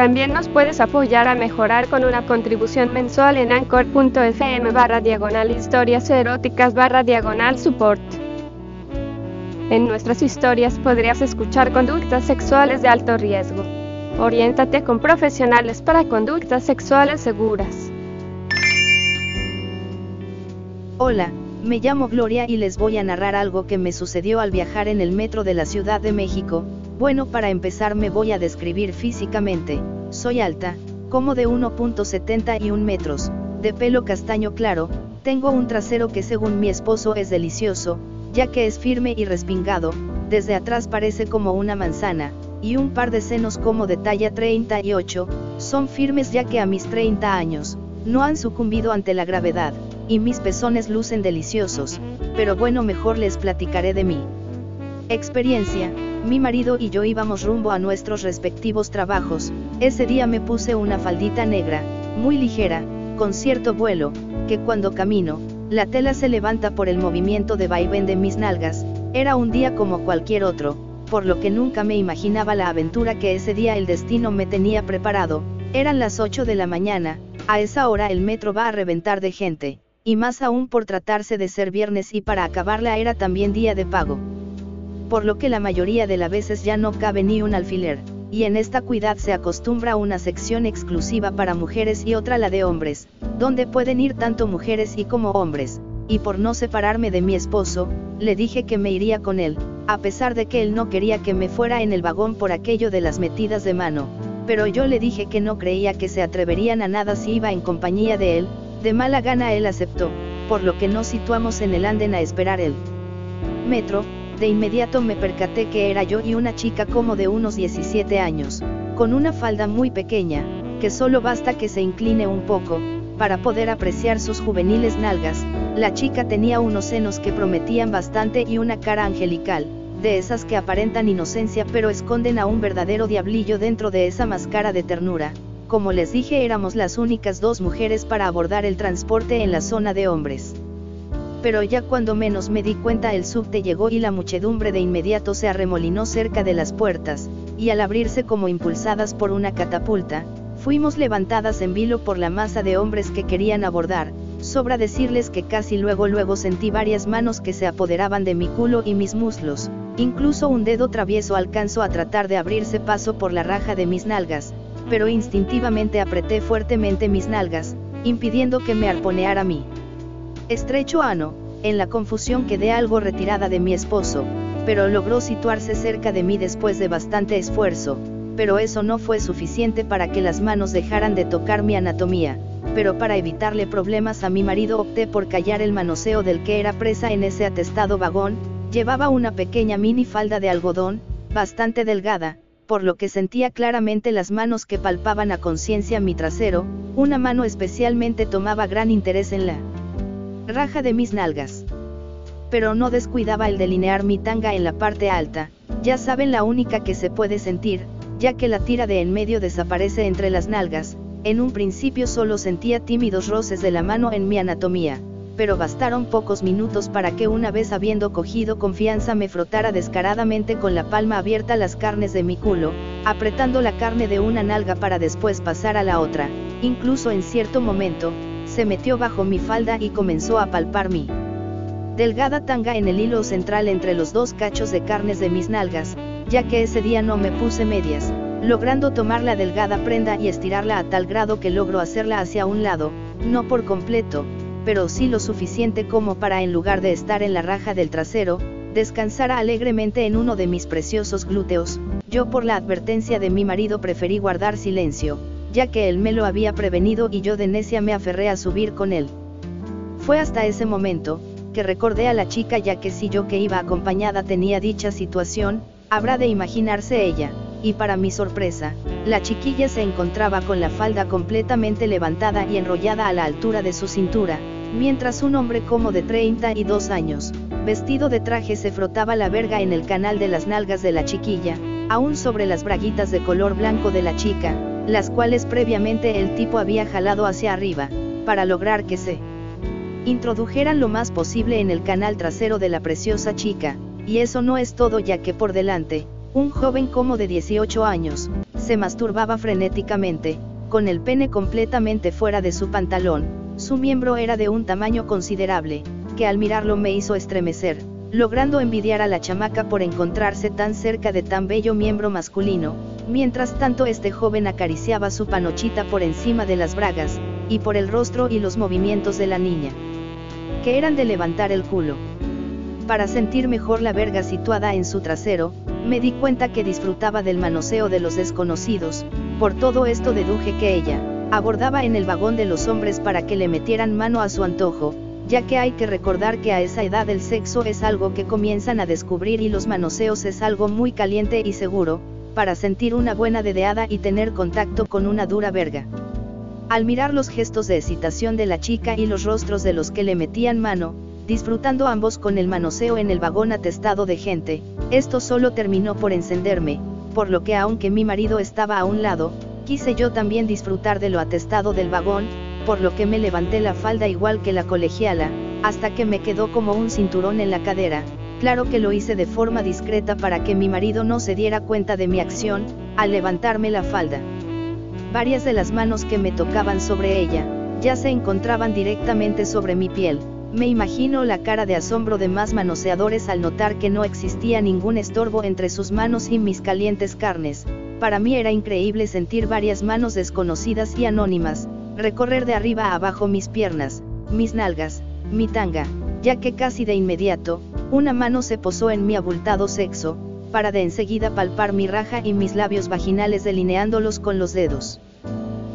También nos puedes apoyar a mejorar con una contribución mensual en anchor.fm barra diagonal historias eróticas barra diagonal support. En nuestras historias podrías escuchar conductas sexuales de alto riesgo. Oriéntate con profesionales para conductas sexuales seguras. Hola, me llamo Gloria y les voy a narrar algo que me sucedió al viajar en el metro de la Ciudad de México. Bueno, para empezar me voy a describir físicamente. Soy alta, como de 1.71 metros, de pelo castaño claro, tengo un trasero que según mi esposo es delicioso, ya que es firme y respingado, desde atrás parece como una manzana, y un par de senos como de talla 38, son firmes ya que a mis 30 años, no han sucumbido ante la gravedad y mis pezones lucen deliciosos, pero bueno mejor les platicaré de mí. Experiencia, mi marido y yo íbamos rumbo a nuestros respectivos trabajos, ese día me puse una faldita negra, muy ligera, con cierto vuelo, que cuando camino, la tela se levanta por el movimiento de vaivén de mis nalgas, era un día como cualquier otro, por lo que nunca me imaginaba la aventura que ese día el destino me tenía preparado, eran las 8 de la mañana, a esa hora el metro va a reventar de gente y más aún por tratarse de ser viernes y para acabarla era también día de pago. Por lo que la mayoría de las veces ya no cabe ni un alfiler, y en esta cuidad se acostumbra una sección exclusiva para mujeres y otra la de hombres, donde pueden ir tanto mujeres y como hombres, y por no separarme de mi esposo, le dije que me iría con él, a pesar de que él no quería que me fuera en el vagón por aquello de las metidas de mano, pero yo le dije que no creía que se atreverían a nada si iba en compañía de él, de mala gana él aceptó, por lo que nos situamos en el anden a esperar el metro, de inmediato me percaté que era yo y una chica como de unos 17 años, con una falda muy pequeña, que solo basta que se incline un poco, para poder apreciar sus juveniles nalgas, la chica tenía unos senos que prometían bastante y una cara angelical, de esas que aparentan inocencia pero esconden a un verdadero diablillo dentro de esa máscara de ternura, como les dije éramos las únicas dos mujeres para abordar el transporte en la zona de hombres. Pero ya cuando menos me di cuenta el subte llegó y la muchedumbre de inmediato se arremolinó cerca de las puertas, y al abrirse como impulsadas por una catapulta, fuimos levantadas en vilo por la masa de hombres que querían abordar, sobra decirles que casi luego luego sentí varias manos que se apoderaban de mi culo y mis muslos, incluso un dedo travieso alcanzó a tratar de abrirse paso por la raja de mis nalgas, pero instintivamente apreté fuertemente mis nalgas, impidiendo que me arponeara mí. Estrecho ano, en la confusión quedé algo retirada de mi esposo, pero logró situarse cerca de mí después de bastante esfuerzo, pero eso no fue suficiente para que las manos dejaran de tocar mi anatomía, pero para evitarle problemas a mi marido opté por callar el manoseo del que era presa en ese atestado vagón, llevaba una pequeña mini falda de algodón, bastante delgada, por lo que sentía claramente las manos que palpaban a conciencia mi trasero, una mano especialmente tomaba gran interés en la raja de mis nalgas. Pero no descuidaba el delinear mi tanga en la parte alta, ya saben la única que se puede sentir, ya que la tira de en medio desaparece entre las nalgas, en un principio solo sentía tímidos roces de la mano en mi anatomía, pero bastaron pocos minutos para que una vez habiendo cogido confianza me frotara descaradamente con la palma abierta las carnes de mi culo, apretando la carne de una nalga para después pasar a la otra, incluso en cierto momento, se metió bajo mi falda y comenzó a palpar mi delgada tanga en el hilo central entre los dos cachos de carnes de mis nalgas, ya que ese día no me puse medias, logrando tomar la delgada prenda y estirarla a tal grado que logro hacerla hacia un lado, no por completo, pero sí lo suficiente como para en lugar de estar en la raja del trasero, descansara alegremente en uno de mis preciosos glúteos, yo por la advertencia de mi marido preferí guardar silencio, ya que él me lo había prevenido y yo de necia me aferré a subir con él. Fue hasta ese momento, que recordé a la chica ya que si yo que iba acompañada tenía dicha situación, habrá de imaginarse ella, y para mi sorpresa, la chiquilla se encontraba con la falda completamente levantada y enrollada a la altura de su cintura, mientras un hombre como de 32 años, vestido de traje se frotaba la verga en el canal de las nalgas de la chiquilla, aún sobre las braguitas de color blanco de la chica, las cuales previamente el tipo había jalado hacia arriba, para lograr que se introdujeran lo más posible en el canal trasero de la preciosa chica, y eso no es todo ya que por delante, un joven como de 18 años, se masturbaba frenéticamente, con el pene completamente fuera de su pantalón, su miembro era de un tamaño considerable, que al mirarlo me hizo estremecer, logrando envidiar a la chamaca por encontrarse tan cerca de tan bello miembro masculino, mientras tanto este joven acariciaba su panochita por encima de las bragas, y por el rostro y los movimientos de la niña, que eran de levantar el culo. Para sentir mejor la verga situada en su trasero, me di cuenta que disfrutaba del manoseo de los desconocidos, por todo esto deduje que ella, abordaba en el vagón de los hombres para que le metieran mano a su antojo, ya que hay que recordar que a esa edad el sexo es algo que comienzan a descubrir y los manoseos es algo muy caliente y seguro, para sentir una buena dedeada y tener contacto con una dura verga. Al mirar los gestos de excitación de la chica y los rostros de los que le metían mano, disfrutando ambos con el manoseo en el vagón atestado de gente, esto solo terminó por encenderme, por lo que aunque mi marido estaba a un lado, quise yo también disfrutar de lo atestado del vagón, por lo que me levanté la falda igual que la colegiala, hasta que me quedó como un cinturón en la cadera, claro que lo hice de forma discreta para que mi marido no se diera cuenta de mi acción, al levantarme la falda. Varias de las manos que me tocaban sobre ella, ya se encontraban directamente sobre mi piel, me imagino la cara de asombro de más manoseadores al notar que no existía ningún estorbo entre sus manos y mis calientes carnes. Para mí era increíble sentir varias manos desconocidas y anónimas, recorrer de arriba a abajo mis piernas, mis nalgas, mi tanga, ya que casi de inmediato, una mano se posó en mi abultado sexo, para de enseguida palpar mi raja y mis labios vaginales delineándolos con los dedos.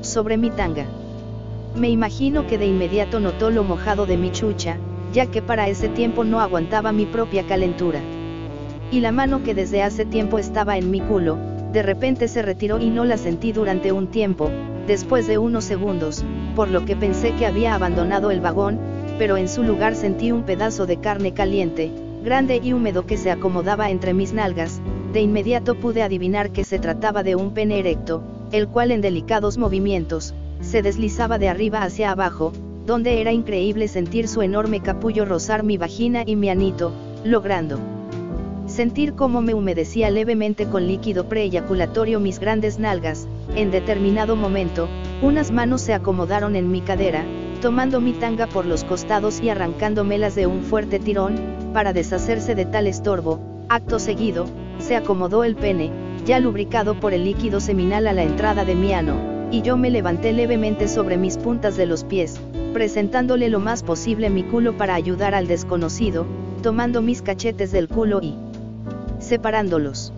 Sobre mi tanga. Me imagino que de inmediato notó lo mojado de mi chucha, ya que para ese tiempo no aguantaba mi propia calentura. Y la mano que desde hace tiempo estaba en mi culo, de repente se retiró y no la sentí durante un tiempo, después de unos segundos, por lo que pensé que había abandonado el vagón, pero en su lugar sentí un pedazo de carne caliente, grande y húmedo que se acomodaba entre mis nalgas, de inmediato pude adivinar que se trataba de un pene erecto, el cual en delicados movimientos, se deslizaba de arriba hacia abajo, donde era increíble sentir su enorme capullo rozar mi vagina y mi anito, logrando sentir cómo me humedecía levemente con líquido preeyaculatorio mis grandes nalgas, en determinado momento, unas manos se acomodaron en mi cadera, tomando mi tanga por los costados y arrancándomelas de un fuerte tirón, para deshacerse de tal estorbo, acto seguido, se acomodó el pene, ya lubricado por el líquido seminal a la entrada de mi ano y yo me levanté levemente sobre mis puntas de los pies, presentándole lo más posible mi culo para ayudar al desconocido, tomando mis cachetes del culo y separándolos.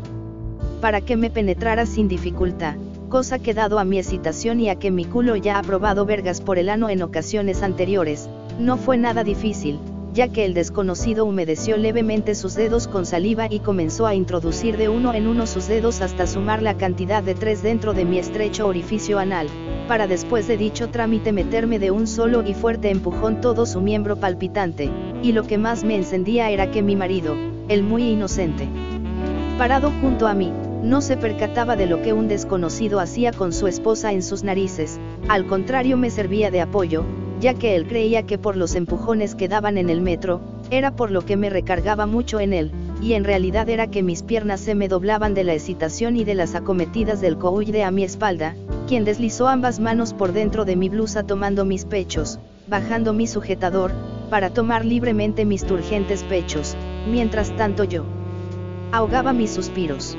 Para que me penetrara sin dificultad, cosa que dado a mi excitación y a que mi culo ya ha probado vergas por el ano en ocasiones anteriores, no fue nada difícil, ya que el desconocido humedeció levemente sus dedos con saliva y comenzó a introducir de uno en uno sus dedos hasta sumar la cantidad de tres dentro de mi estrecho orificio anal, para después de dicho trámite meterme de un solo y fuerte empujón todo su miembro palpitante, y lo que más me encendía era que mi marido, el muy inocente, parado junto a mí, no se percataba de lo que un desconocido hacía con su esposa en sus narices, al contrario me servía de apoyo, ya que él creía que por los empujones que daban en el metro, era por lo que me recargaba mucho en él, y en realidad era que mis piernas se me doblaban de la excitación y de las acometidas del cohuide a mi espalda, quien deslizó ambas manos por dentro de mi blusa tomando mis pechos, bajando mi sujetador, para tomar libremente mis turgentes pechos, mientras tanto yo ahogaba mis suspiros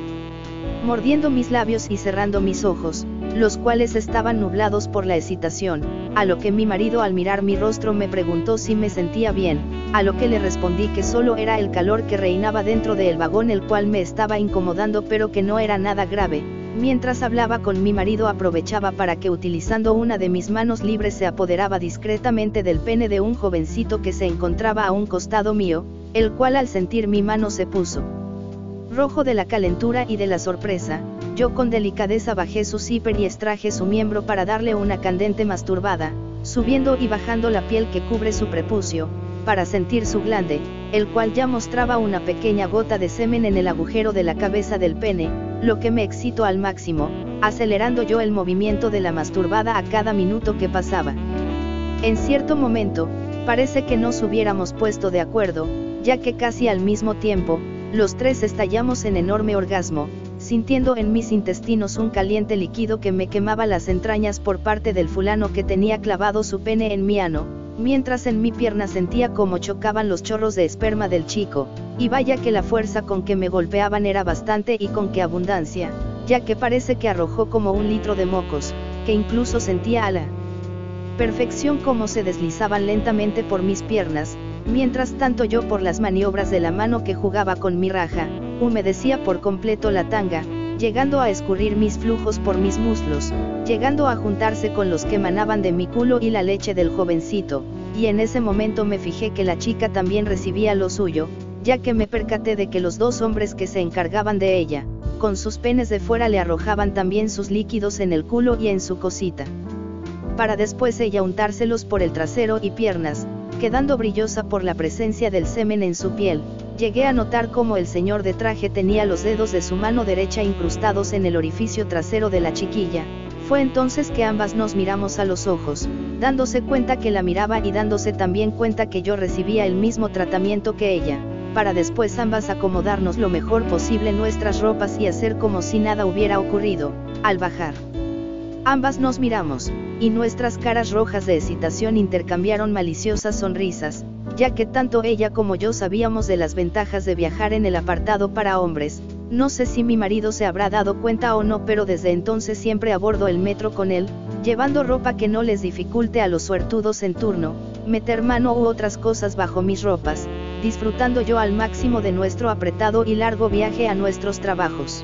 mordiendo mis labios y cerrando mis ojos, los cuales estaban nublados por la excitación, a lo que mi marido al mirar mi rostro me preguntó si me sentía bien, a lo que le respondí que solo era el calor que reinaba dentro del vagón el cual me estaba incomodando pero que no era nada grave, mientras hablaba con mi marido aprovechaba para que utilizando una de mis manos libres se apoderaba discretamente del pene de un jovencito que se encontraba a un costado mío, el cual al sentir mi mano se puso rojo de la calentura y de la sorpresa, yo con delicadeza bajé su zipper y extraje su miembro para darle una candente masturbada, subiendo y bajando la piel que cubre su prepucio, para sentir su glande, el cual ya mostraba una pequeña gota de semen en el agujero de la cabeza del pene, lo que me excitó al máximo, acelerando yo el movimiento de la masturbada a cada minuto que pasaba. En cierto momento, parece que nos hubiéramos puesto de acuerdo, ya que casi al mismo tiempo, los tres estallamos en enorme orgasmo, sintiendo en mis intestinos un caliente líquido que me quemaba las entrañas por parte del fulano que tenía clavado su pene en mi ano, mientras en mi pierna sentía como chocaban los chorros de esperma del chico, y vaya que la fuerza con que me golpeaban era bastante y con qué abundancia, ya que parece que arrojó como un litro de mocos, que incluso sentía a la perfección como se deslizaban lentamente por mis piernas, mientras tanto yo por las maniobras de la mano que jugaba con mi raja, humedecía por completo la tanga, llegando a escurrir mis flujos por mis muslos, llegando a juntarse con los que emanaban de mi culo y la leche del jovencito, y en ese momento me fijé que la chica también recibía lo suyo, ya que me percaté de que los dos hombres que se encargaban de ella, con sus penes de fuera le arrojaban también sus líquidos en el culo y en su cosita. Para después ella untárselos por el trasero y piernas, quedando brillosa por la presencia del semen en su piel, llegué a notar cómo el señor de traje tenía los dedos de su mano derecha incrustados en el orificio trasero de la chiquilla. Fue entonces que ambas nos miramos a los ojos, dándose cuenta que la miraba y dándose también cuenta que yo recibía el mismo tratamiento que ella, para después ambas acomodarnos lo mejor posible nuestras ropas y hacer como si nada hubiera ocurrido, al bajar. Ambas nos miramos, y nuestras caras rojas de excitación intercambiaron maliciosas sonrisas, ya que tanto ella como yo sabíamos de las ventajas de viajar en el apartado para hombres. No sé si mi marido se habrá dado cuenta o no, pero desde entonces siempre abordo el metro con él, llevando ropa que no les dificulte a los suertudos en turno, meter mano u otras cosas bajo mis ropas, disfrutando yo al máximo de nuestro apretado y largo viaje a nuestros trabajos.